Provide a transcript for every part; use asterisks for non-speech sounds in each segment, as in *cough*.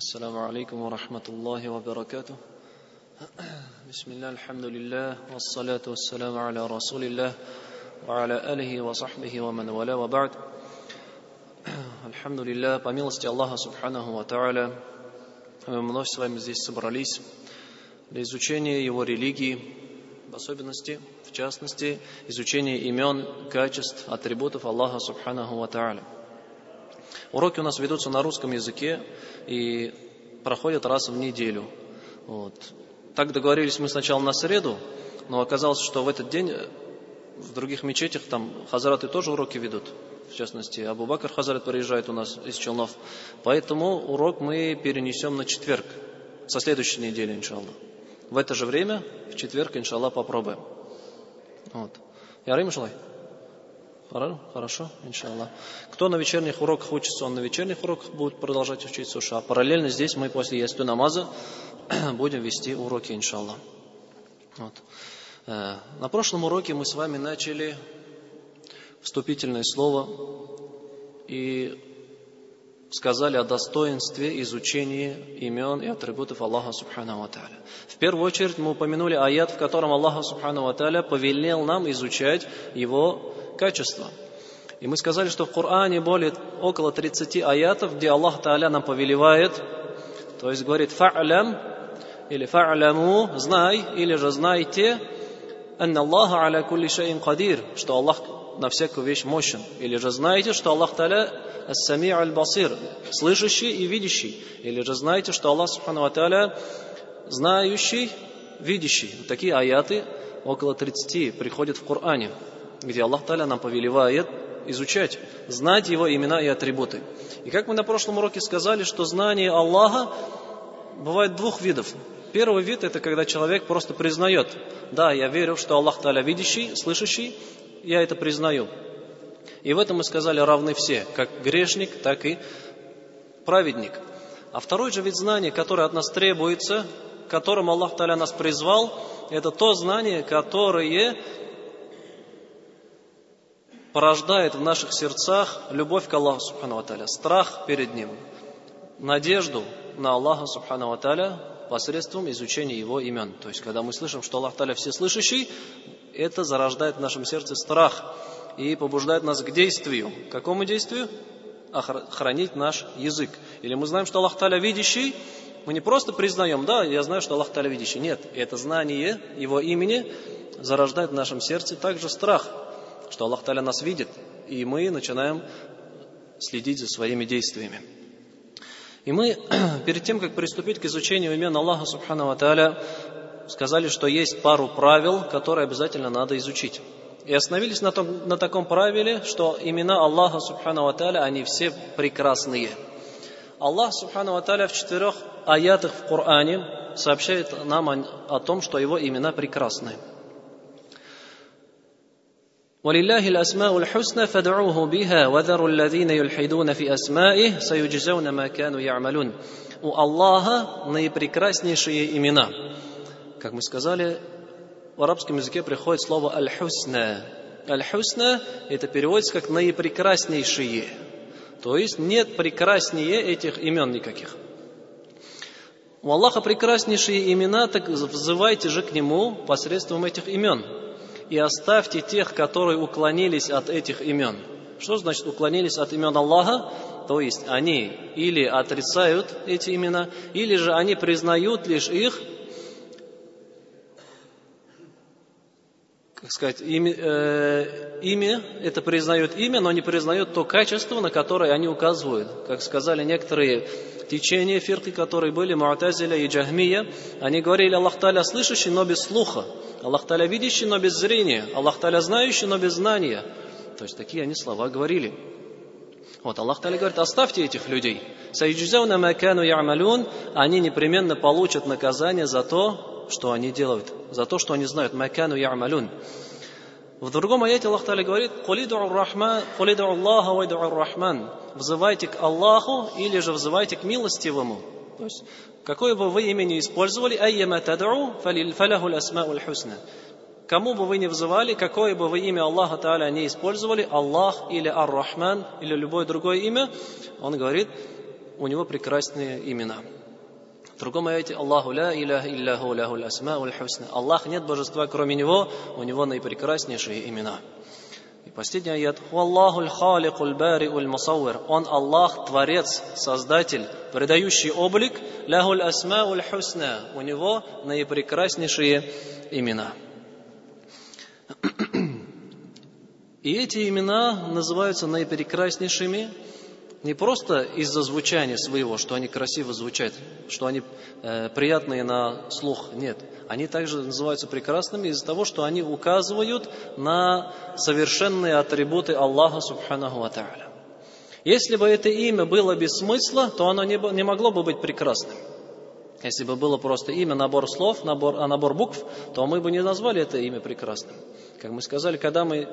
السلام عليكم ورحمة الله وبركاته بسم الله الحمد لله والصلاة والسلام على رسول الله وعلى آله وصحبه ومن والاه وبعد الحمد لله по милости Аллаха Субханаху Ва Тааля мы вновь с вами здесь собрались для изучения Его религии, в особенности, в частности, изучения имен, качеств, атрибутов Аллаха Субханаху Ва Тааля. Уроки у нас ведутся на русском языке и проходят раз в неделю. Вот. Так договорились мы сначала на среду, но оказалось, что в этот день в других мечетях там хазараты тоже уроки ведут. В частности, Абу Бакр Хазарат приезжает у нас из Челнов. Поэтому урок мы перенесем на четверг, со следующей недели, иншаллах. В это же время, в четверг, иншаллах, попробуем. Вот. Ярым, шалай? Хорошо, иншаллах. Кто на вечерних уроках учится, он на вечерних уроках будет продолжать учиться уж. А параллельно здесь мы после ясту намаза *clears throat* будем вести уроки, иншаллах. Вот. Э, на прошлом уроке мы с вами начали вступительное слово и сказали о достоинстве изучения имен и атрибутов Аллаха Субхану Тааля. В первую очередь мы упомянули аят, в котором Аллах Субхану Тааля повелел нам изучать его качества. И мы сказали, что в Коране более около 30 аятов, где Аллах Тааля нам повелевает, то есть говорит «фа'лям» или «фа'ляму» «знай» или же «знайте», «анна Аллаха аля кулли шаин кадир», что Аллах на всякую вещь мощен. Или же знаете, что Аллах Таля ас-сами аль-басир, слышащий и видящий. Или же знаете, что Аллах Субхану Таля знающий, видящий. Такие аяты около 30 приходят в Коране где Аллах Таля нам повелевает изучать, знать Его имена и атрибуты. И как мы на прошлом уроке сказали, что знание Аллаха бывает двух видов. Первый вид – это когда человек просто признает, да, я верю, что Аллах Таля видящий, слышащий, я это признаю. И в этом мы сказали равны все, как грешник, так и праведник. А второй же вид знания, который от нас требуется, которым Аллах Таля нас призвал, это то знание, которое порождает в наших сердцах любовь к Аллаху Субхану Аталя, страх перед Ним, надежду на Аллаха Субхану Аталя посредством изучения Его имен. То есть, когда мы слышим, что Аллах Таля всеслышащий, это зарождает в нашем сердце страх и побуждает нас к действию. К какому действию? Охранить наш язык. Или мы знаем, что Аллах Таля видящий, мы не просто признаем, да, я знаю, что Аллах Таля видящий. Нет, это знание Его имени зарождает в нашем сердце также страх что Аллах Таля нас видит, и мы начинаем следить за своими действиями. И мы, *clears throat* перед тем, как приступить к изучению имен Аллаха Субхану Таля, сказали, что есть пару правил, которые обязательно надо изучить. И остановились на, том, на таком правиле, что имена Аллаха Субхану Таля, они все прекрасные. Аллах Субхану Таля в четырех аятах в Коране сообщает нам о, о том, что его имена прекрасны. ولله الأسماء الحسنى فادعوه بها وذروا الذين يلحدون في أسمائه سيجزون ما كانوا يعملون У Аллаха наипрекраснейшие имена. Как мы сказали, в арабском языке приходит слово «аль-хусна». «Аль-хусна» это переводится как «наипрекраснейшие». То есть нет прекраснее этих имен никаких. У Аллаха прекраснейшие имена, так взывайте же к Нему посредством этих имен и оставьте тех, которые уклонились от этих имен. Что значит уклонились от имен Аллаха? То есть они или отрицают эти имена, или же они признают лишь их, как сказать, имя, э, имя, это признают имя, но не признают то качество, на которое они указывают. Как сказали некоторые течения фирки, которые были, Муатазиля и Джахмия, они говорили, Аллах Таля слышащий, но без слуха. Аллах Таля видящий, но без зрения. Аллах Таля знающий, но без знания. То есть такие они слова говорили. Вот Аллах Таля говорит, оставьте этих людей. Сайджузауна макану ямалюн, они непременно получат наказание за то, что они делают, за то, что они знают. Макану ямалюн. В другом аяте Аллах Таля говорит, «Кулиду Аллаха вайду рахман». Взывайте к Аллаху или же взывайте к милостивому. То есть, какое бы вы имя ни использовали, «Айяма тад'у фаляху асмаул хусна». Кому бы вы ни взывали, какое бы вы имя Аллаха Та'аля не использовали, Аллах или Ар-Рахман или любое другое имя, он говорит, у него прекрасные имена. Другом аяте Аллаху ля иляха илляху ляху асмауль хусна. Аллах нет божества, кроме него, у него наипрекраснейшие имена. И последний аят. Аллаху халикуль бариуль мусауэр. Он Аллах, Творец, Создатель, придающий облик. Ляхуль асмауль хусна. У него наипрекраснейшие имена. И эти имена называются наипрекраснейшими не просто из-за звучания своего, что они красиво звучат, что они э, приятные на слух, нет. Они также называются прекрасными из-за того, что они указывают на совершенные атрибуты Аллаха Субханаху Ва Если бы это имя было без смысла, то оно не, не могло бы быть прекрасным. Если бы было просто имя, набор слов, набор, а набор букв, то мы бы не назвали это имя прекрасным. Как мы сказали, когда мы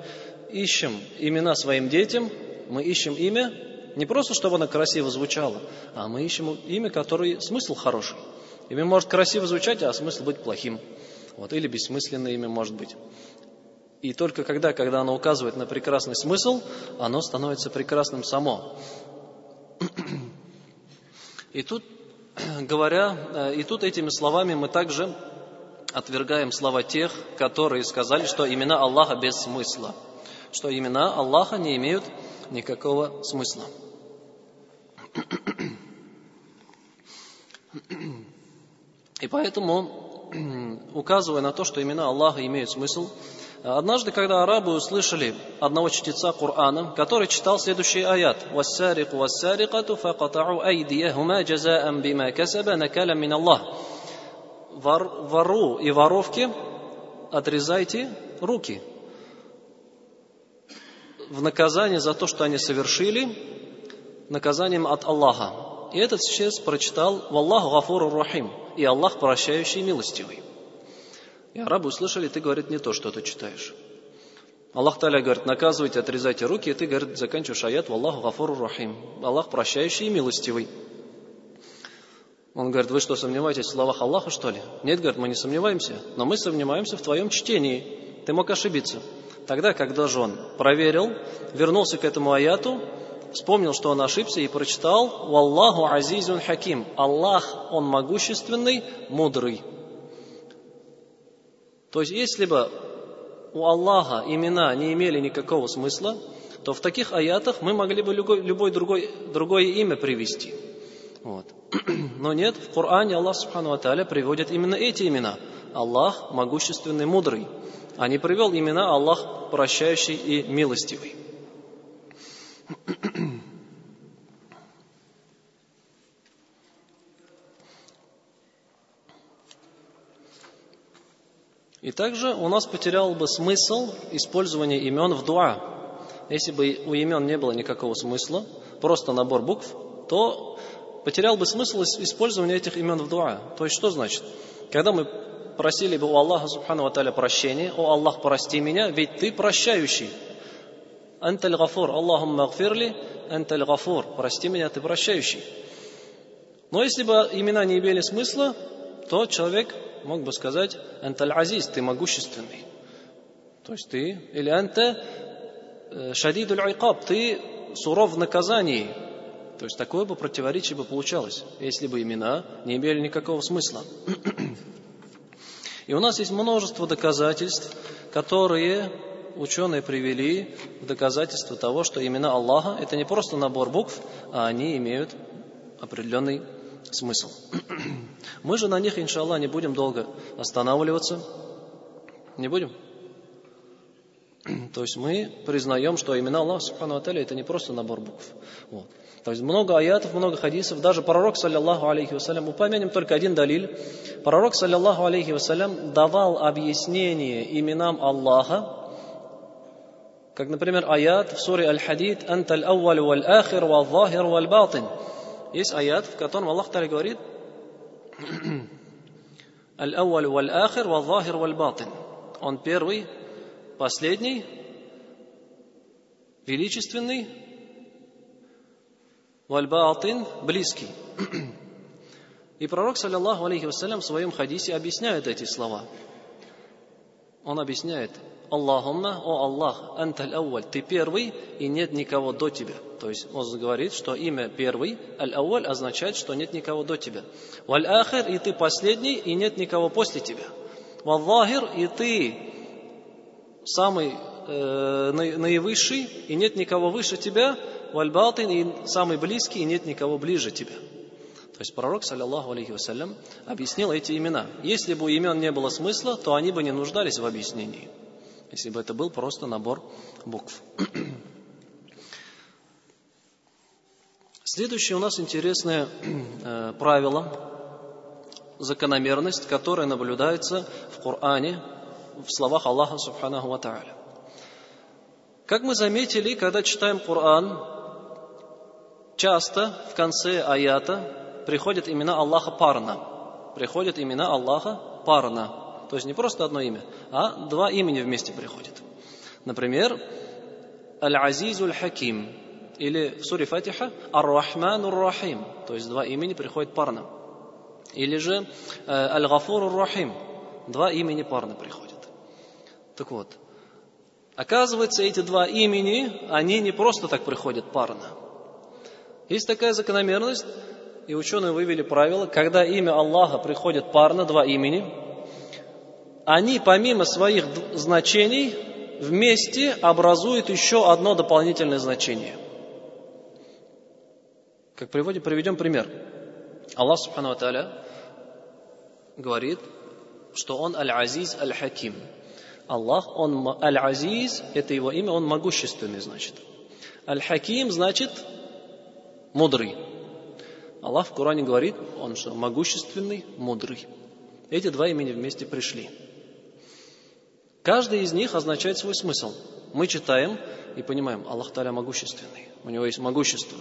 ищем имена своим детям, мы ищем имя, не просто, чтобы оно красиво звучало, а мы ищем имя, которое смысл хороший. Имя может красиво звучать, а смысл быть плохим. Вот, или бессмысленное имя может быть. И только когда, когда оно указывает на прекрасный смысл, оно становится прекрасным само. И тут, *clears throat* говоря, э, и тут этими словами мы также отвергаем слова тех, которые сказали, что имена Аллаха без смысла, что имена Аллаха не имеют никакого смысла. И поэтому, указывая на то, что имена Аллаха имеют смысл, однажды, когда арабы услышали одного чтеца Корана, который читал следующий аят «Вассарику вассарикату факатау айдияхума джазаам бима касаба накаля мин Аллах» Вору и воровке отрезайте руки в наказание за то, что они совершили, наказанием от Аллаха. И этот сейчас прочитал «Валлаху гафуру рахим» и Аллах прощающий и милостивый. И арабы услышали, ты, говорит, не то, что ты читаешь. Аллах Таля говорит, наказывайте, отрезайте руки, и ты, говорит, заканчиваешь аят «Валлаху гафуру рахим». Аллах прощающий и милостивый. Он говорит, вы что, сомневаетесь в словах Аллаха, что ли? Нет, говорит, мы не сомневаемся, но мы сомневаемся в твоем чтении. Ты мог ошибиться. Тогда, когда же он проверил, вернулся к этому аяту, вспомнил, что он ошибся и прочитал «Валлаху азизун хаким» Аллах, Он могущественный, мудрый. То есть, если бы у Аллаха имена не имели никакого смысла, то в таких аятах мы могли бы любой, любой другой, другое имя привести. Вот. *clears throat* Но нет, в Коране Аллах Субхану Аталя приводит именно эти имена. Аллах могущественный, мудрый. А не привел имена Аллах прощающий и милостивый. И также у нас потерял бы смысл использования имен в дуа. Если бы у имен не было никакого смысла, просто набор букв, то потерял бы смысл использования этих имен в дуа. То есть что значит? Когда мы просили бы у Аллаха Субхану Ва прощения, «О Аллах, прости меня, ведь Ты прощающий». «Анталь гафур, Аллахумма гфирли, анталь гафур». Прости меня, Ты прощающий. Но если бы имена не имели смысла, то человек мог бы сказать «Анталь азиз», ты могущественный. То есть ты, или «Анта э, шадидуль айкаб», ты суров в наказании. То есть такое бы противоречие бы получалось, если бы имена не имели никакого смысла. И у нас есть множество доказательств, которые ученые привели в доказательство того, что имена Аллаха – это не просто набор букв, а они имеют определенный смысл. *clears throat* Мы же на них, иншаллах, не будем долго останавливаться. Не будем? *clears throat* То есть мы признаем, что имена Аллаха Субхану Аталя это не просто набор букв. Вот. То есть много аятов, много хадисов. Даже пророк, саллиллаху алейхи вассалям, упомянем только один далиль. Пророк, саллиллаху алейхи вассалям, давал объяснение именам Аллаха, как, например, аят в суре Аль-Хадид «Анталь ауаль валь ахир вал захир валь батин». Есть аят, в котором Аллах Таля говорит *clears throat* Аль-Ауаль валь-Ахир вал-Захир валь-Батин. Он первый, последний, величественный, валь-Батин близкий. И пророк, саллиллаху алейхи вассалям, в своем хадисе объясняет эти слова. Он объясняет, Аллахумма, о Аллах, анталь ауаль, ты первый, и нет никого до тебя. То есть он говорит, что имя первый, аль-ауаль, означает, что нет никого до тебя. Валь ахир, и ты последний, и нет никого после тебя. Валлахир, и ты самый э, наивысший, и нет никого выше тебя. Валь батин, и самый близкий, и нет никого ближе тебя. То есть пророк, саллиллаху алейхи вассалям, объяснил эти имена. Если бы у имен не было смысла, то они бы не нуждались в объяснении. Если бы это был просто набор букв. Следующее у нас интересное э, правило, закономерность, которая наблюдается в Коране, в словах Аллаха Субханаху Ва. Как мы заметили, когда читаем Коран, часто в конце аята приходят имена Аллаха парно. Приходят имена Аллаха парно. То есть не просто одно имя, а два имени вместе приходят. Например, Аль-Азизуль Хаким, или в суре Фатиха Ар-Рахман Рахим, то есть два имени приходят парно. Или же э, Аль-Гафур Рахим, два имени парно приходят. Так вот, оказывается, эти два имени, они не просто так приходят парно. Есть такая закономерность, и ученые вывели правило, когда имя Аллаха приходит парно, два имени, они помимо своих значений вместе образуют еще одно дополнительное значение – как приводим, приведем пример. Аллах Субхану Тааля говорит, что Он Аль-Азиз Аль-Хаким. Аллах, Он Аль-Азиз, это Его имя, Он могущественный, значит. Аль-Хаким значит мудрый. Аллах в Коране говорит, Он что, могущественный, мудрый. Эти два имени вместе пришли. Каждый из них означает свой смысл. Мы читаем и понимаем, Аллах Таля могущественный, у него есть могущество.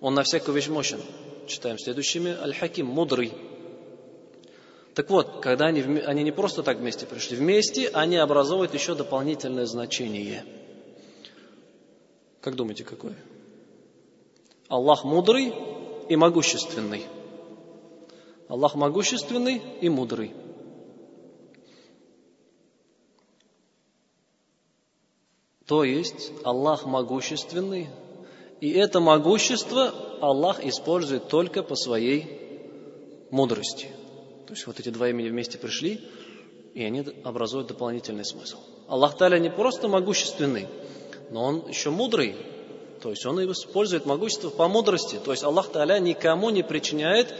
Он на всякую вещь мощен. Читаем следующими. Аль-Хаким, мудрый. Так вот, когда они, они не просто так вместе пришли, вместе они образовывают еще дополнительное значение. Как думаете, какое? Аллах мудрый и могущественный. Аллах могущественный и мудрый. То есть Аллах могущественный, и это могущество Аллах использует только по своей мудрости. То есть вот эти два имени вместе пришли, и они образуют дополнительный смысл. Аллах Таля не просто могущественный, но Он еще мудрый. То есть Он использует могущество по мудрости. То есть Аллах Таля никому не причиняет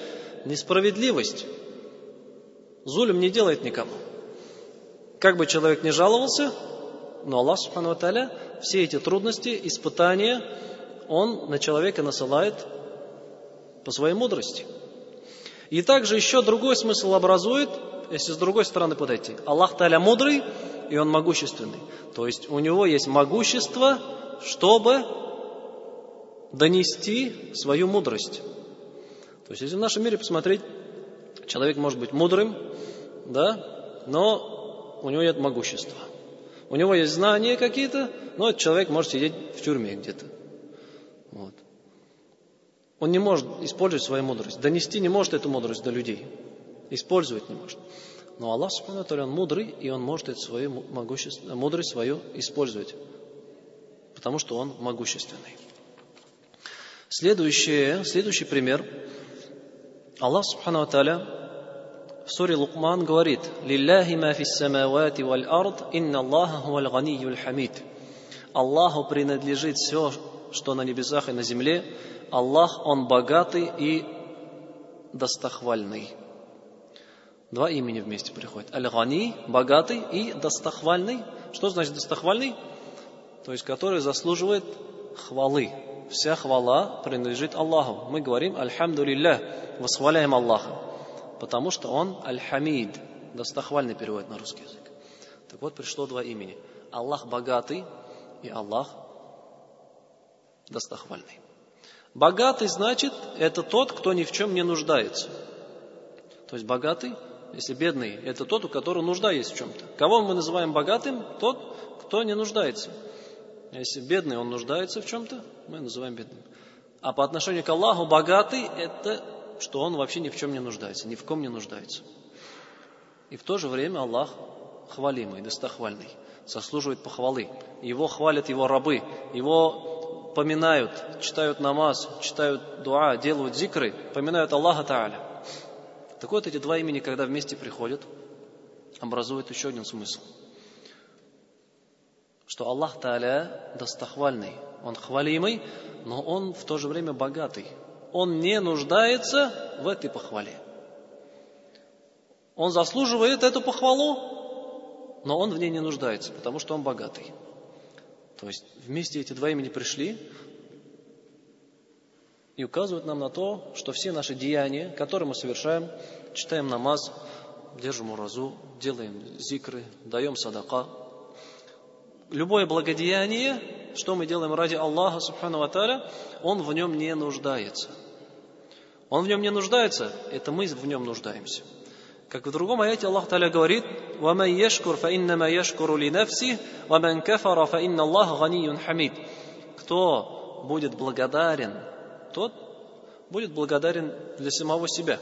несправедливость. Зулем не делает никому. Как бы человек ни жаловался, но Аллах Субхану Таля все эти трудности, испытания, он на человека насылает по своей мудрости. И также еще другой смысл образует, если с другой стороны подойти. Аллах Таля мудрый, и Он могущественный. То есть у Него есть могущество, чтобы донести свою мудрость. То есть если в нашем мире посмотреть, человек может быть мудрым, да, но у него нет могущества. У него есть знания какие-то, но человек может сидеть в тюрьме где-то. Вот. Он не может использовать свою мудрость. Донести не может эту мудрость до людей. Использовать не может. Но Аллах, Субхану он мудрый, и Он может эту свою могущество, мудрость свою использовать. Потому что Он могущественный. Следующее, следующий пример. Аллах, Субхану в суре Лукман говорит, «Лилляхи ма фис самавати валь ард, инна Аллаха хуаль ганиюль хамид». Аллаху принадлежит все, что на небесах и на земле, Аллах, Он богатый и достохвальный. Два имени вместе приходят. Аль-Гани, богатый и достохвальный. Что значит достохвальный? То есть, который заслуживает хвалы. Вся хвала принадлежит Аллаху. Мы говорим Альхамду восхваляем Аллаха. Потому что Он Аль-Хамид, достохвальный перевод на русский язык. Так вот, пришло два имени. Аллах богатый и Аллах достохвальный. Богатый значит, это тот, кто ни в чем не нуждается. То есть богатый, если бедный, это тот, у которого нужда есть в чем-то. Кого мы называем богатым? Тот, кто не нуждается. Если бедный, он нуждается в чем-то, мы называем бедным. А по отношению к Аллаху богатый – это что он вообще ни в чем не нуждается, ни в ком не нуждается. И в то же время Аллах хвалимый, достохвальный, заслуживает похвалы. Его хвалят его рабы, его поминают, читают намаз, читают дуа, делают зикры, поминают Аллаха Тааля. Так вот, эти два имени, когда вместе приходят, образуют еще один смысл. Что Аллах Тааля достохвальный, Он хвалимый, но Он в то же время богатый. Он не нуждается в этой похвале. Он заслуживает эту похвалу, но он в ней не нуждается, потому что он богатый. То есть вместе эти два имени пришли и указывают нам на то, что все наши деяния, которые мы совершаем, читаем намаз, держим уразу, делаем зикры, даем садака, любое благодеяние, что мы делаем ради Аллаха, субхану ва он в нем не нуждается. Он в нем не нуждается, это мы в нем нуждаемся. Как в другом аяте Аллах Таля говорит, وَمَنْ يَشْكُرْ فَإِنَّمَا يَشْكُرُ لِنَفْسِهِ وَمَنْ كَفَرَ فَإِنَّ اللَّهَ غَنِيٌّ حَمِيدٌ Кто будет благодарен, тот будет благодарен для самого себя.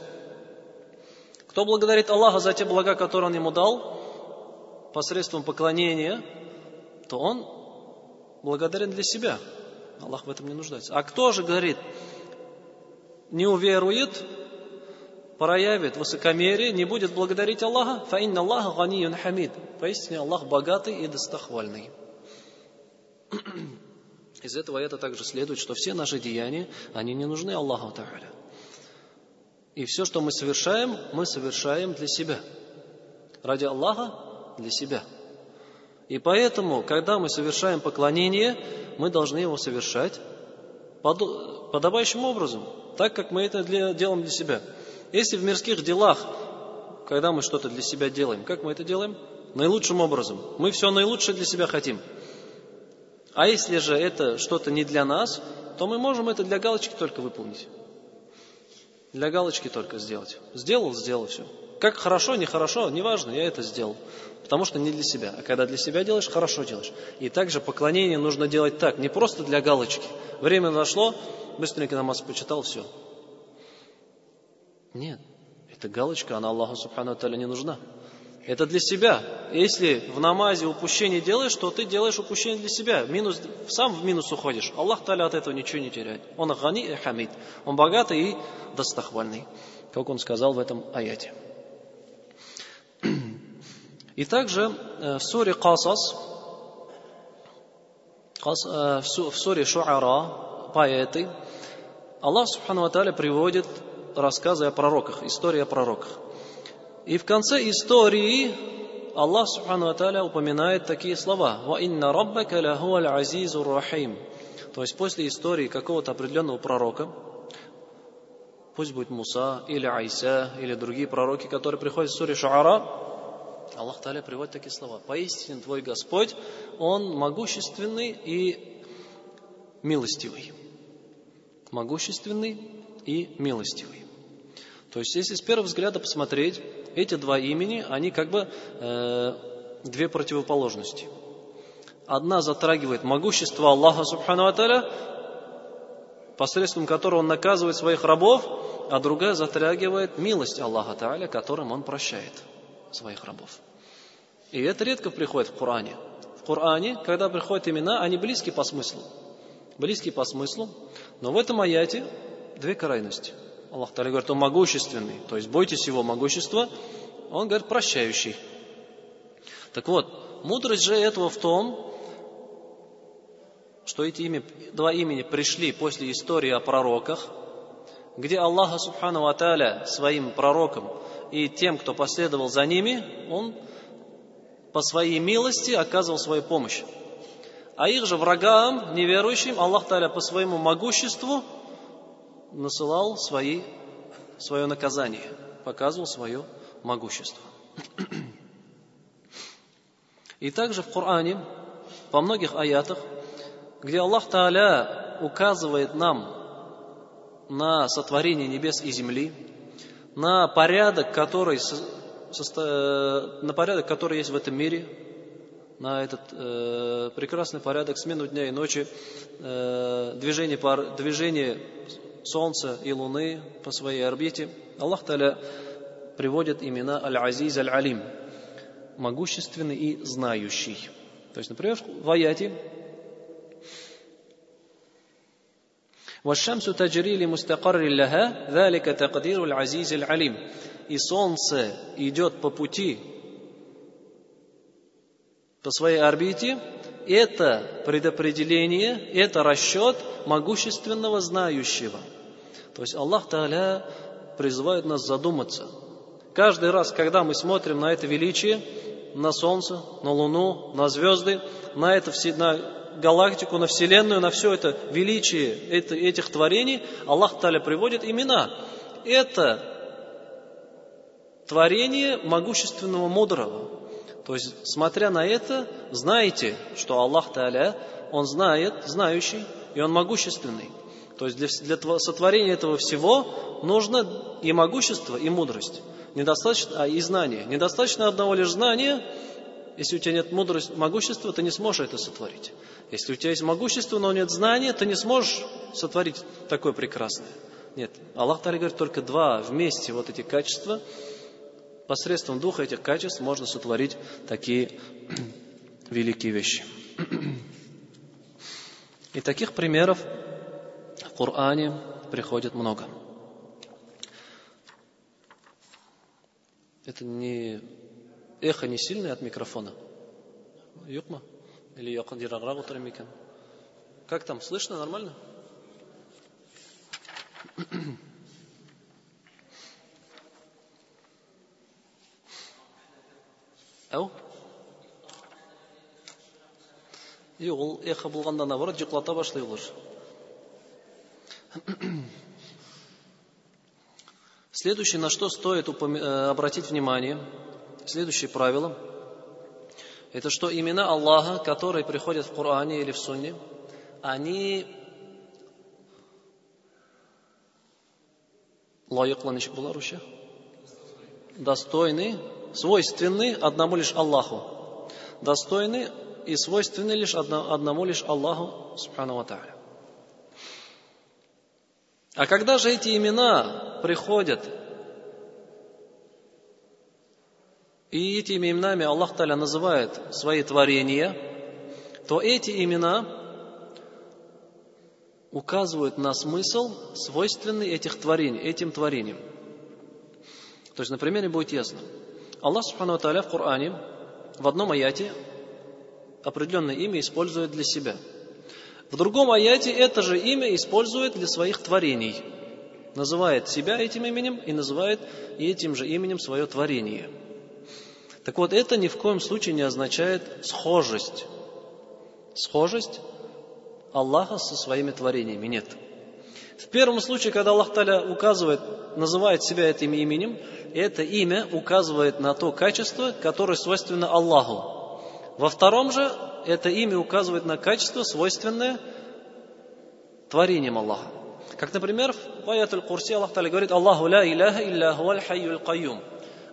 Кто благодарит Аллаха за те блага, которые Он ему дал, посредством поклонения, то он благодарен для себя. Аллах в этом не нуждается. А кто же говорит, не уверует, проявит высокомерие, не будет благодарить Аллаха, фаинна Аллаха ганиюн хамид. Поистине Аллах богатый и достохвальный. *clears throat* Из этого это также следует, что все наши деяния, они не нужны Аллаху Та'аля. И все, что мы совершаем, мы совершаем для себя. Ради Аллаха, для себя. И поэтому, когда мы совершаем поклонение, мы должны его совершать подобающим образом, так как мы это делаем для себя. Если в мирских делах, когда мы что-то для себя делаем, как мы это делаем? Наилучшим образом. Мы все наилучшее для себя хотим. А если же это что-то не для нас, то мы можем это для галочки только выполнить. Для галочки только сделать. Сделал, сделал все. Как хорошо, нехорошо, неважно, я это сделал. Потому что не для себя. А когда для себя делаешь, хорошо делаешь. И также поклонение нужно делать так, не просто для галочки. Время зашло, быстренько намаз почитал, все. Нет, эта галочка, она Аллаху Субхану Таля не нужна. Это для себя. Если в намазе упущение делаешь, то ты делаешь упущение для себя. Минус, сам в минус уходишь. Аллах Таля от этого ничего не теряет. Он гани и хамид. Он богатый и достохвальный. Как он сказал в этом аяте. И также э, в суре Касас, э, в суре Шуара, поэты, Аллах Субхану Аталя приводит рассказы о пророках, истории о пророках. И в конце истории Аллах Субхану Аталя упоминает такие слова. «Ва раббака лахуа азизу рахим». То есть после истории какого-то определенного пророка, пусть будет Муса или Айса или другие пророки, которые приходят в суре Шуара, Аллах Таля приводит такие слова. Поистине твой Господь, Он могущественный и милостивый. Могущественный и милостивый. То есть, если с первого взгляда посмотреть, эти два имени, они как бы э, две противоположности. Одна затрагивает могущество Аллаха Субхану Аталя, посредством которого Он наказывает своих рабов, а другая затрагивает милость Аллаха Тааля, которым Он прощает своих рабов. И это редко приходит в Коране. В Коране, когда приходят имена, они близки по смыслу. Близки по смыслу, но в этом аяте две крайности. Аллах Таля говорит, он могущественный, то есть бойтесь его могущества, он говорит, прощающий. Так вот, мудрость же этого в том, что эти имя, два имени пришли после истории о пророках, где Аллах Субхану Аталя своим пророкам и тем, кто последовал за ними, Он по своей милости оказывал свою помощь. А их же врагам, неверующим, Аллах Таля по своему могуществу насылал свои, свое наказание, показывал свое могущество. И также в Коране, по многих аятах, где Аллах Тааля указывает нам на сотворение небес и земли, на порядок, который, на порядок, который есть в этом мире, на этот э, прекрасный порядок смену дня и ночи, э, движение, пар, движение Солнца и Луны по своей орбите, Аллах Таля приводит имена Аль-Азиз Аль-Алим. могущественный и знающий. То есть, например, в аяте والشمس تجري لمستقر لها ذلك تقدير العزيز العليم и солнце идет по пути по своей орбите это предопределение, это расчет могущественного знающего. То есть Аллах Тааля призывает нас задуматься. Каждый раз, когда мы смотрим на это величие, на Солнце, на Луну, на звезды, на, это, на галактику, на Вселенную, на все это величие этих творений, Аллах Таля приводит имена. Это творение могущественного мудрого. То есть, смотря на это, знаете, что Аллах Та'аля, Он знает, знающий, и Он могущественный. То есть для, для сотворения этого всего нужно и могущество, и мудрость. Недостаточно, а и знание. Недостаточно одного лишь знания, если у тебя нет мудрости, могущества, ты не сможешь это сотворить. Если у тебя есть могущество, но нет знания, ты не сможешь сотворить такое прекрасное. Нет, Аллах Таля говорит, только два вместе вот эти качества Посредством двух этих качеств можно сотворить такие великие вещи. И таких примеров в Коране приходит много. Это не эхо не сильное от микрофона. Юкма? Или Как там, слышно нормально? Ау? Жоқ, ол эхо болғанда наоборот жұқлата башлай олар. Следующее, на что стоит э, обратить внимание, следующее правило, это что имена Аллаха, которые приходят в Коране или в Сунне, они лайықлы ничек болар достойны свойственны одному лишь Аллаху, достойны и свойственны лишь одному лишь Аллаху, субхану ва А когда же эти имена приходят, и этими именами Аллах Таля называет свои творения, то эти имена указывают на смысл, свойственный этих творений, этим творениям. То есть на примере будет ясно – Аллах Субхану Тааля в Коране в одном аяте определенное имя использует для себя. В другом аяте это же имя использует для своих творений. Называет себя этим именем и называет этим же именем свое творение. Так вот, это ни в коем случае не означает схожесть. Схожесть Аллаха со своими творениями. Нет. В первом случае, когда Аллах Таля указывает, называет себя этим именем, это имя указывает на то качество, которое свойственно Аллаху. Во втором же это имя указывает на качество, свойственное творением Аллаха. Как, например, в аятуль Курси Аллах Таля говорит, Аллаху ла иляха илля хуаль хайюль кайюм.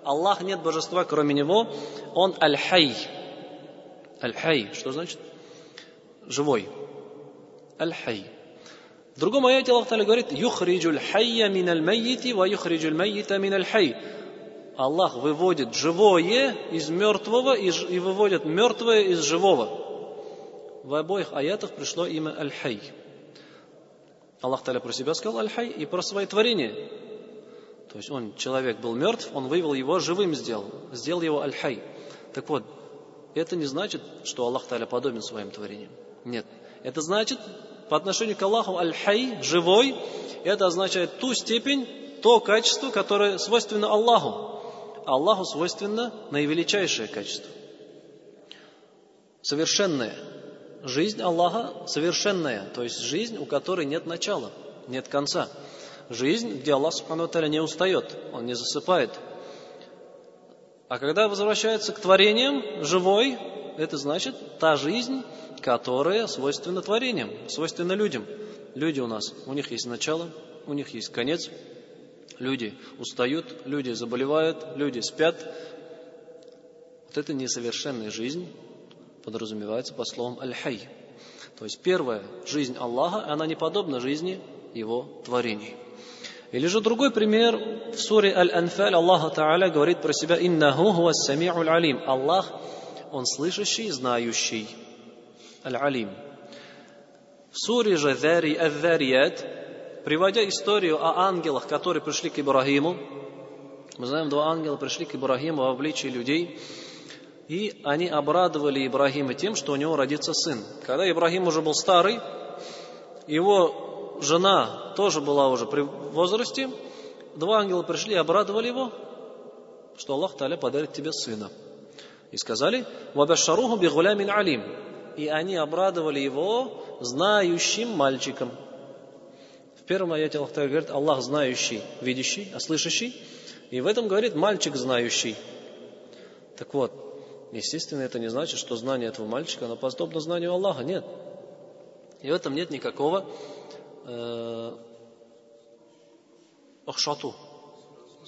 Аллах нет божества, кроме Него, Он аль-хай. Аль-хай, что значит? Живой. الحي. В другом аяте Аллах Таля говорит, «يخرج الحي من الميت، ويخرج الميت من الحي». Аллах выводит живое из мертвого и выводит мертвое из живого. В обоих аятах пришло имя الحي. Аллах Таля про себя сказал Аль-Хай и про свои творения. То есть он, человек был мертв, он вывел его живым сделал, сделал его Аль-Хай. Так вот, это не значит, что Аллах Таля подобен своим творениям. Нет. Это значит, по отношению к Аллаху аль-хай, живой, это означает ту степень, то качество, которое свойственно Аллаху. Аллаху свойственно наивеличайшее качество. Совершенное. Жизнь Аллаха совершенная, то есть жизнь, у которой нет начала, нет конца. Жизнь, где Аллах Субхану не устает, Он не засыпает. А когда возвращается к творениям, живой, это значит та жизнь, которая свойственна творениям, свойственна людям. Люди у нас, у них есть начало, у них есть конец. Люди устают, люди заболевают, люди спят. Вот это несовершенная жизнь подразумевается по словам аль-хай. То есть первая жизнь Аллаха, она не подобна жизни Его творений. Или же другой пример в суре Аль-Анфаль Аллах Та'аля говорит про себя «Иннаху хуа сами'у алим» Аллах, Он слышащий, знающий. Аль-Алим. В суре же Зари Ад-Зарият, приводя историю о ангелах, которые пришли к Ибрагиму, мы знаем, два ангела пришли к Ибрагиму в обличии людей, и они обрадовали Ибрагима тем, что у него родится сын. Когда Ибрагим уже был старый, его жена тоже была уже при возрасте, два ангела пришли и обрадовали его, что Аллах Таля подарит тебе сына. И сказали, «Вабашаруху бигулямин алим». И они обрадовали его знающим мальчиком. В первом аяте Аллах говорит, Аллах знающий, видящий, а слышащий. И в этом говорит мальчик знающий. Так вот, естественно, это не значит, что знание этого мальчика, оно подобно знанию Аллаха. Нет. И в этом нет никакого э, ахшату.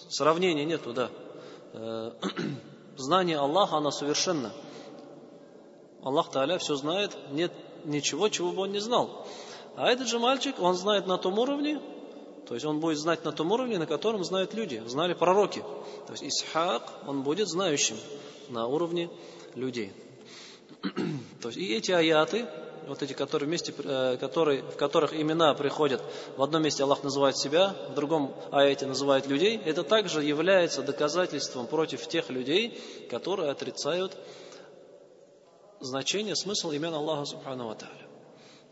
Сравнения нету, да. Знание Аллаха, оно совершенно. Аллах Та'аля все знает, нет ничего, чего бы он не знал. А этот же мальчик, он знает на том уровне, то есть он будет знать на том уровне, на котором знают люди, знали пророки. То есть Исхак, он будет знающим на уровне людей. *clears throat* То есть и эти аяты, вот эти, которые вместе, э, которые, в которых имена приходят, в одном месте Аллах называет себя, в другом аяте называет людей, это также является доказательством против тех людей, которые отрицают значение, смысл имен Аллаха Субхану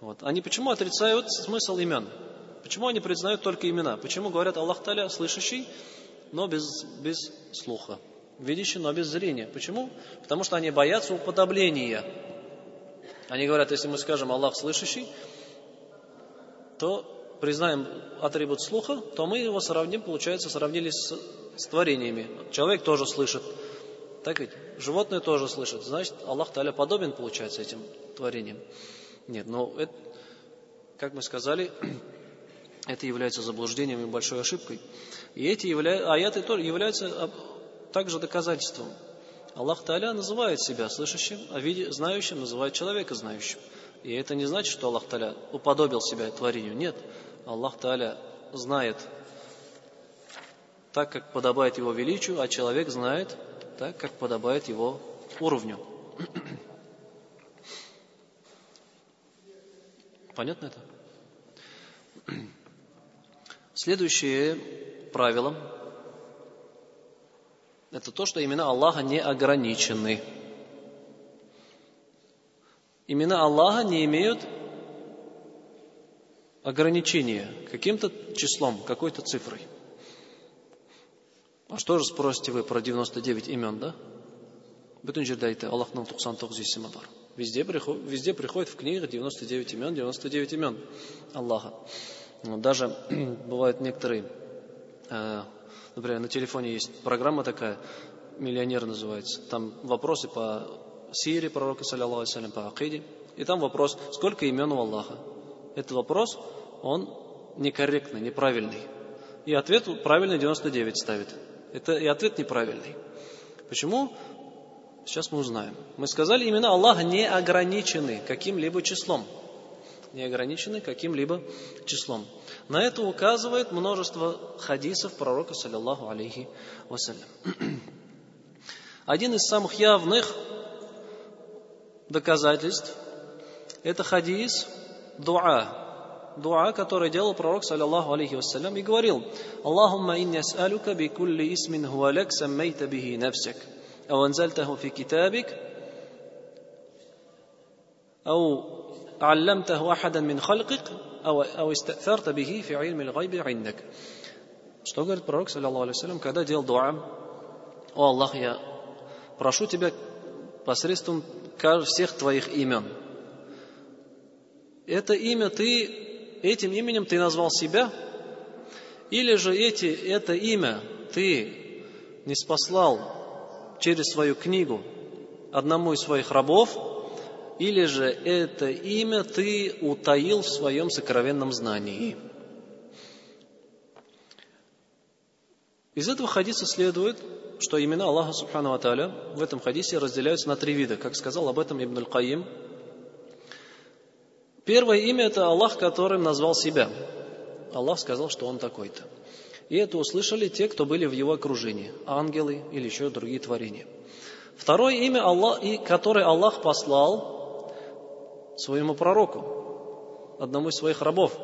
Вот. Они почему отрицают смысл имен? Почему они признают только имена? Почему говорят Аллах Таля слышащий, но без, без слуха? Видящий, но без зрения. Почему? Потому что они боятся уподобления. Они говорят, если мы скажем Аллах слышащий, то признаем атрибут слуха, то мы его сравним, получается, сравнили с, с творениями. Человек тоже слышит. Так ведь? Животное тоже слышит. Значит, Аллах Таля подобен, получается, этим творениям. Нет, но это, как мы сказали, *clears throat* это является заблуждением и большой ошибкой. И эти явля... аяты тоже являются также доказательством. Аллах Таля называет себя слышащим, а виде... знающим называет человека знающим. И это не значит, что Аллах Таля уподобил себя творению. Нет, Аллах Таля знает так, как подобает его величию, а человек знает так, как подобает его уровню. *clears throat* Понятно это? *clears throat* Следующее правило – это то, что имена Аллаха не ограничены. Имена Аллаха не имеют ограничения каким-то числом, какой-то цифрой. А что же спросите вы про 99 имен, да? Бүтін жерде айтты аллахтың 99 есімі бар везде, везде приходит в книгах 99 имен 99 имен аллаха даже *clears throat* бывают некоторые, э, например, на телефоне есть программа такая, миллионер называется, там вопросы по Сире пророка, саллиллаху алейhi по Акиде, и там вопрос, сколько имен у Аллаха. Этот вопрос, он некорректный, неправильный. И ответ правильный 99 ставит. Это и ответ неправильный. Почему? Сейчас мы узнаем. Мы сказали, имена Аллаха не ограничены каким-либо числом не ограничены каким-либо числом. На это указывает множество хадисов пророка, саллиллаху алейхи вассалям. *clears throat* Один из самых явных доказательств – это хадис дуа, дуа, который делал пророк, саллиллаху алейхи вассалям, и говорил «Аллахумма инни ас'алюка би кулли исмин хуалек саммейта бихи нафсяк, ау анзальтаху фи китабик, ау علمته أحدا من خلقك أو, أو استأثرت به في علم الغيب عندك Что говорит пророк, саллиллаху алейhi когда делал дуа, «О Аллах, я прошу Тебя посредством всех Твоих имен». Это имя ты, этим именем ты назвал себя, или же эти, это имя ты не спаслал через свою книгу одному из своих рабов, или же это имя ты утаил в своем сокровенном знании. Из этого хадиса следует, что имена Аллаха Субхану Аталя в этом хадисе разделяются на три вида, как сказал об этом Ибн Аль-Каим. Первое имя – это Аллах, которым назвал себя. Аллах сказал, что Он такой-то. И это услышали те, кто были в его окружении, ангелы или еще другие творения. Второе имя, Аллах, которое Аллах послал своему пророку, одному из своих рабов,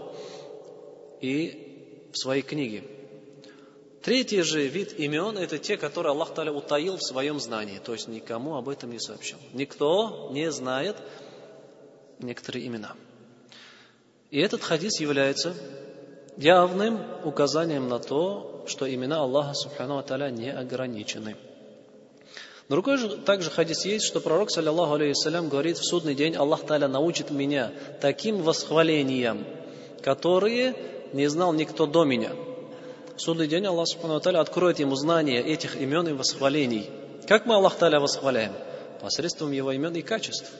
и в своей книге. Третий же вид имен – это те, которые Аллах Таля утаил в своем знании, то есть никому об этом не сообщил. Никто не знает некоторые имена. И этот хадис является явным указанием на то, что имена Аллаха Субхану Аталя не ограничены. Другой же также хадис есть, что пророк, саллиллаху алейхиссалям, говорит, в судный день Аллах Таля научит меня таким восхвалением, которые не знал никто до меня. В судный день Аллах Субхану Аталя откроет ему знание этих имен и восхвалений. Как мы Аллах Таля восхваляем? Посредством его имен и качеств.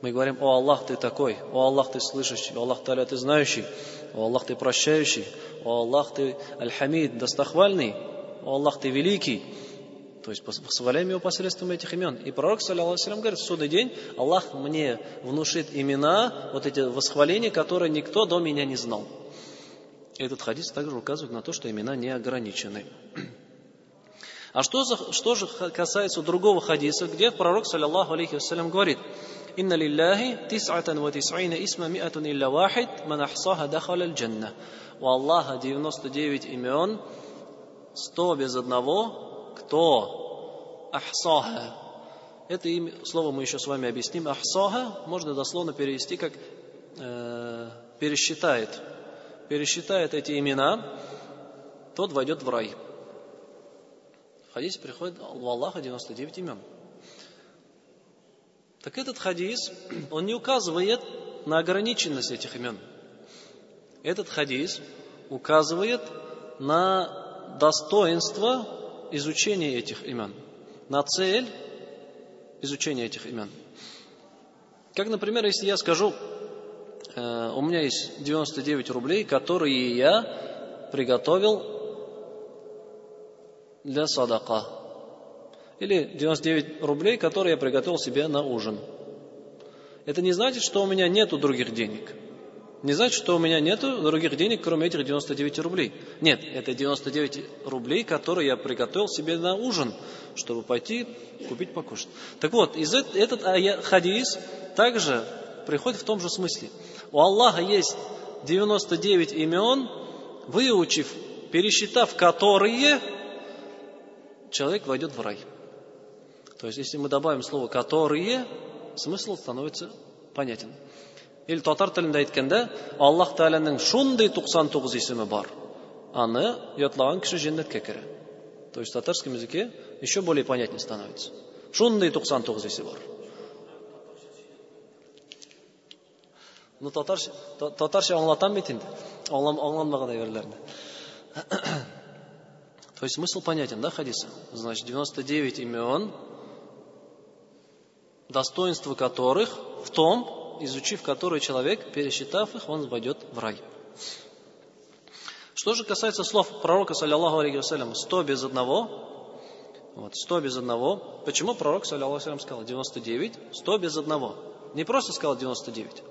Мы говорим, о Аллах, ты такой, о Аллах, ты слышащий, о Аллах, Таля, ты знающий, о Аллах, ты прощающий, о Аллах, ты Аль-Хамид, достохвальный, о Аллах, ты великий. То есть восхваляем его посредством этих имен. И пророк, саллиллаху говорит, в судный день Аллах мне внушит имена, вот эти восхваления, которые никто до меня не знал. Этот хадис также указывает на то, что имена не ограничены. А что, за, что же касается другого хадиса, где пророк, саллиллаху алейхи вассалям, говорит, «Инна лиллахи тис'атан ва тис'ина исма ми'атун илля вахид, ман ахсаха дахаля джанна». У Аллаха 99 имен, 100 без одного, кто ахсаха. Это имя, слово мы еще с вами объясним. Ахсаха можно дословно перевести как э, пересчитает. Пересчитает эти имена, тот войдет в рай. В хадисе приходит у Аллаха 99 имен. Так этот хадис, он не указывает на ограниченность этих имен. Этот хадис указывает на достоинство изучения этих имен, на цель изучения этих имен. Как, например, если я скажу, э, у меня есть 99 рублей, которые я приготовил для садака. Или 99 рублей, которые я приготовил себе на ужин. Это не значит, что у меня нету других денег. Не значит, что у меня нету других денег, кроме этих 99 рублей. Нет, это 99 рублей, которые я приготовил себе на ужин, чтобы пойти купить покушать. Так вот, из этот хадис также приходит в том же смысле. У Аллаха есть 99 имен, выучив, пересчитав которые, человек войдет в рай. То есть, если мы добавим слово «которые», смысл становится понятен. Или татар тілінде айтканда аллах тағаланың шундай тоқсан тоғыз есімі бар. Аны ұятлаған кіші жәннатқа кірі то есть в татарском языке еще более понятнее становится. Шундай тоқсан тоғыз есі бар. Ну татарша татарша аңлатам бит инде. Аңланмаган әйберләрне. *coughs* То есть смысл понятен, да, хадиса? Значит, 99 имен, достоинство которых в том, изучив который человек, пересчитав их, он войдет в рай. Что же касается слов пророка, саллиллаху алейхи вассалям, 100 без одного, вот, 100 без одного. Почему пророк, саллиллаху алейхи сказал 99, 100 без одного? Не просто сказал 99.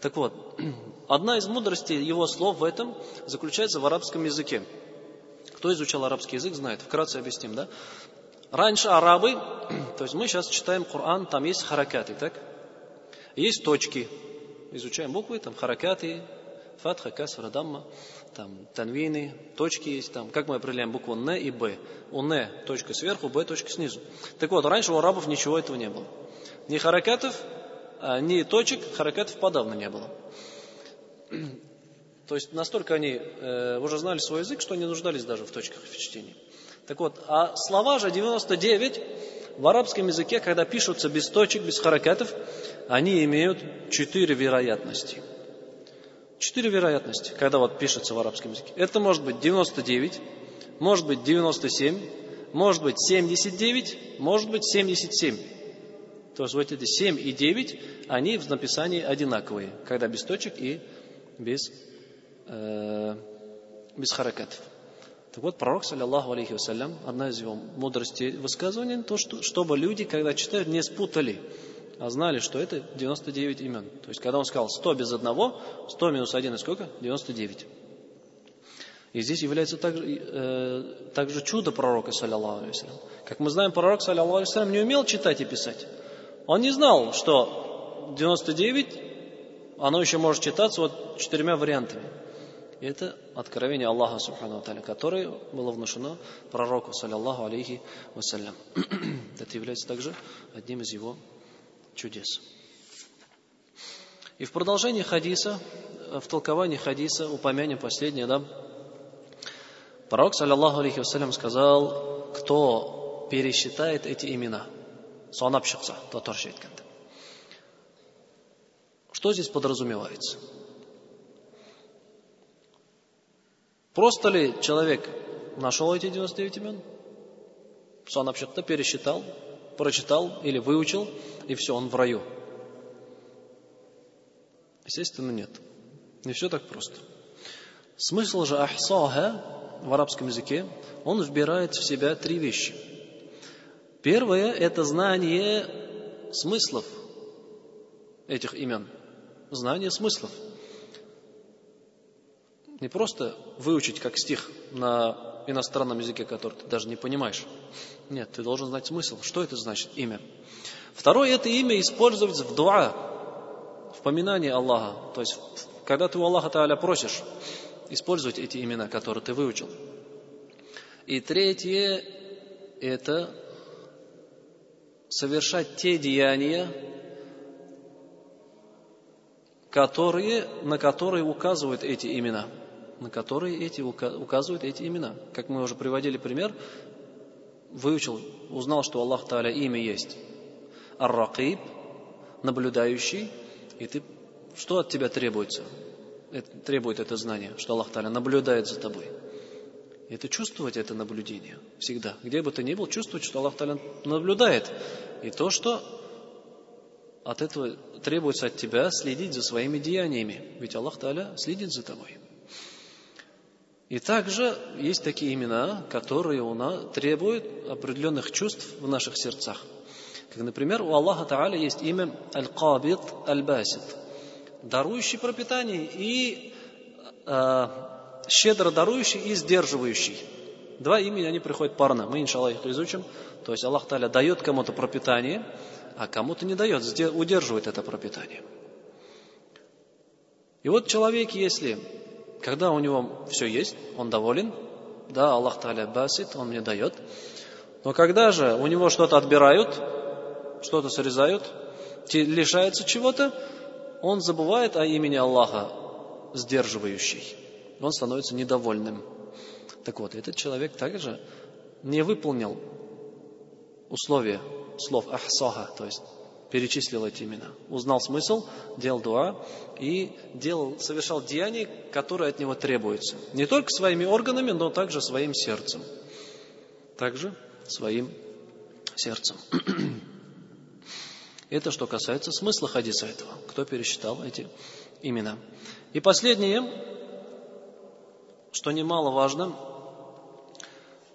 Так вот, *clears throat* одна из мудростей его слов в этом заключается в арабском языке. Кто изучал арабский язык, знает. Вкратце объясним, да? Раньше арабы, *clears throat* то есть мы сейчас читаем Коран, там есть харакаты, так? Есть точки. Изучаем буквы, там харакаты, фатха, касра, дамма, там танвины, точки есть там. Как мы определяем букву Н и Б? У Н точка сверху, Б точка снизу. Так вот, раньше у арабов ничего этого не было. Ни харакатов, а ни точек, харакатов подавно не было. То есть настолько они э, уже знали свой язык, что не нуждались даже в точках в чтении. Так вот, а слова же 99 в арабском языке, когда пишутся без точек, без харакатов, они имеют четыре вероятности. Четыре вероятности, когда вот пишется в арабском языке. Это может быть 99, может быть 97, может быть 79, может быть 77. То есть вот эти 7 и 9, они в написании одинаковые, когда без точек и без э, без харакатов. Так вот, пророк, саллиллаху алейхи вассалям, одна из его мудростей высказываний, то, что, чтобы люди, когда читают, не спутали, а знали, что это 99 имен. То есть, когда он сказал 100 без одного, 100 минус 1 и сколько? 99. И здесь является также, э, также чудо пророка, саллиллаху алейhi Как мы знаем, пророк, саллиллаху алейhi не умел читать и писать. Он не знал, что 99, оно еще может читаться вот четырьмя вариантами. Это откровение Аллаха, субхану таля, которое было внушено пророку, саллиллаху алейхи вассалям. *coughs* это является также одним из его чудес. И в продолжении хадиса, в толковании хадиса, упомянем последнее, да, пророк, саллиллаху алейхи вассалям, сказал, кто пересчитает эти имена, татарша айтканда. Что здесь подразумевается? Просто ли человек нашел эти 99 имен? Санап шықта пересчитал, прочитал или выучил, и все, он в раю. Естественно, нет. Не все так просто. Смысл же ахсаха в арабском языке, он вбирает в себя три вещи. Первое – это знание смыслов этих имен. Знание смыслов. Не просто выучить как стих на иностранном языке, который ты даже не понимаешь. Нет, ты должен знать смысл. Что это значит имя? Второе – это имя использовать в дуа, в поминании Аллаха. То есть, когда ты у Аллаха Тааля просишь, использовать эти имена, которые ты выучил. И третье – это совершать те деяния, которые, на которые указывают эти имена – на которые эти указывают эти имена. Как мы уже приводили пример, выучил, узнал, что Аллах Та'аля имя есть. Ар-Ракиб, наблюдающий, и ты, что от тебя требуется? Это, требует это знание, что Аллах Та'аля наблюдает за тобой. И это чувствовать это наблюдение всегда. Где бы ты ни был, чувствовать, что Аллах Та'аля наблюдает. И то, что от этого требуется от тебя следить за своими деяниями. Ведь Аллах Та'аля следит за тобой. И также есть такие имена, которые у нас требуют определенных чувств в наших сердцах. Как, например, у Аллаха Та'аля есть имя Аль-Кабит Аль-Басит, дарующий пропитание и э, щедро дарующий и сдерживающий. Два имени, они приходят парно. Мы, иншаллах, их изучим. То есть Аллах Та'аля дает кому-то пропитание, а кому-то не дает, удерживает это пропитание. И вот человек, если когда у него все есть, он доволен, да, Аллах Таля басит, он мне дает. Но когда же у него что-то отбирают, что-то срезают, лишается чего-то, он забывает о имени Аллаха, сдерживающий. Он становится недовольным. Так вот, этот человек также не выполнил условия слов ахсаха, то есть перечислил эти имена, узнал смысл, делал дуа и делал, совершал деяния, которые от него требуются. Не только своими органами, но также своим сердцем. Также своим сердцем. *clears throat* Это что касается смысла хадиса этого. Кто пересчитал эти имена. И последнее, что немаловажно,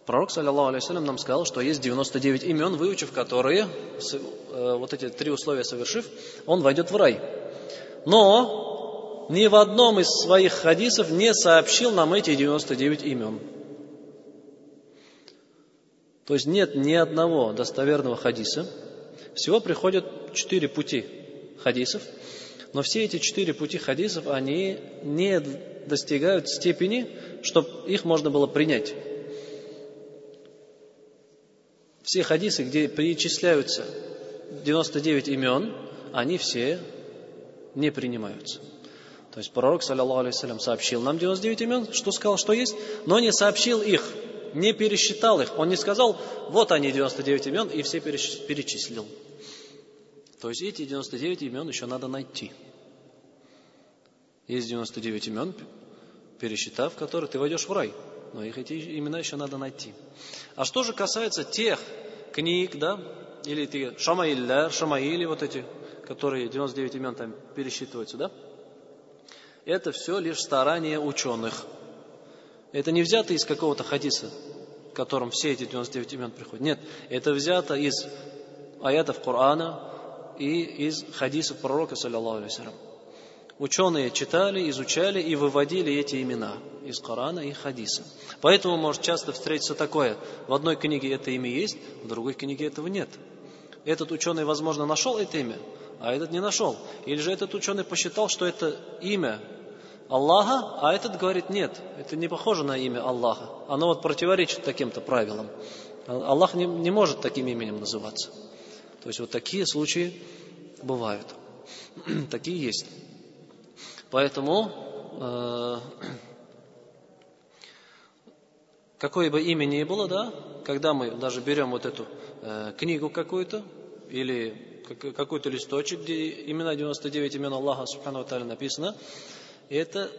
Пророк, саллиллаху алейхи нам сказал, что есть 99 имен, выучив которые, э, вот эти три условия совершив, он войдет в рай. Но ни в одном из своих хадисов не сообщил нам эти 99 имен. То есть нет ни одного достоверного хадиса. Всего приходят четыре пути хадисов. Но все эти четыре пути хадисов, они не достигают степени, чтобы их можно было принять. Все хадисы, где перечисляются 99 имен, они все не принимаются. То есть пророк, саллиллаху алейхи сообщил нам 99 имен, что сказал, что есть, но не сообщил их, не пересчитал их. Он не сказал, вот они 99 имен, и все перечислил. То есть эти 99 имен еще надо найти. Есть 99 имен, пересчитав, которые ты войдешь в рай но их эти имена еще надо найти. А что же касается тех книг, да, или эти Шамаилля, Шамаили, вот эти, которые 99 имен там пересчитываются, да, это все лишь старание ученых. Это не взято из какого-то хадиса, в котором все эти 99 имен приходят. Нет, это взято из аятов Корана и из хадисов пророка, саллиллаху алейhi Ученые читали, изучали и выводили эти имена из Корана и Хадиса. Поэтому может часто встретиться такое. В одной книге это имя есть, в другой книге этого нет. Этот ученый, возможно, нашел это имя, а этот не нашел. Или же этот ученый посчитал, что это имя Аллаха, а этот говорит, нет, это не похоже на имя Аллаха. Оно вот противоречит таким-то правилам. Аллах не, не может таким именем называться. То есть вот такие случаи бывают. *clears throat* такие есть. Поэтому э, какое бы имя ни было, да, когда мы даже берем вот эту э, книгу какую-то или какой-то листочек, где имена 99 имен Аллаха Субхану Тааля написано, это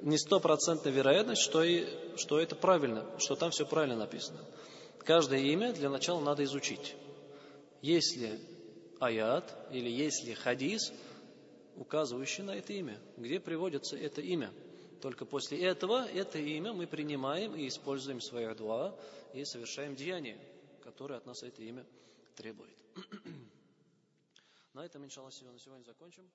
не стопроцентная вероятность, что, и, что это правильно, что там все правильно написано. Каждое имя для начала надо изучить. Если аят или если хадис – указывающий на это имя, где приводится это имя. Только после этого это имя мы принимаем и используем в своих дуа и совершаем деяния, которые от нас это имя требует. *clears throat* На этом, иншаллах, сегодня закончим.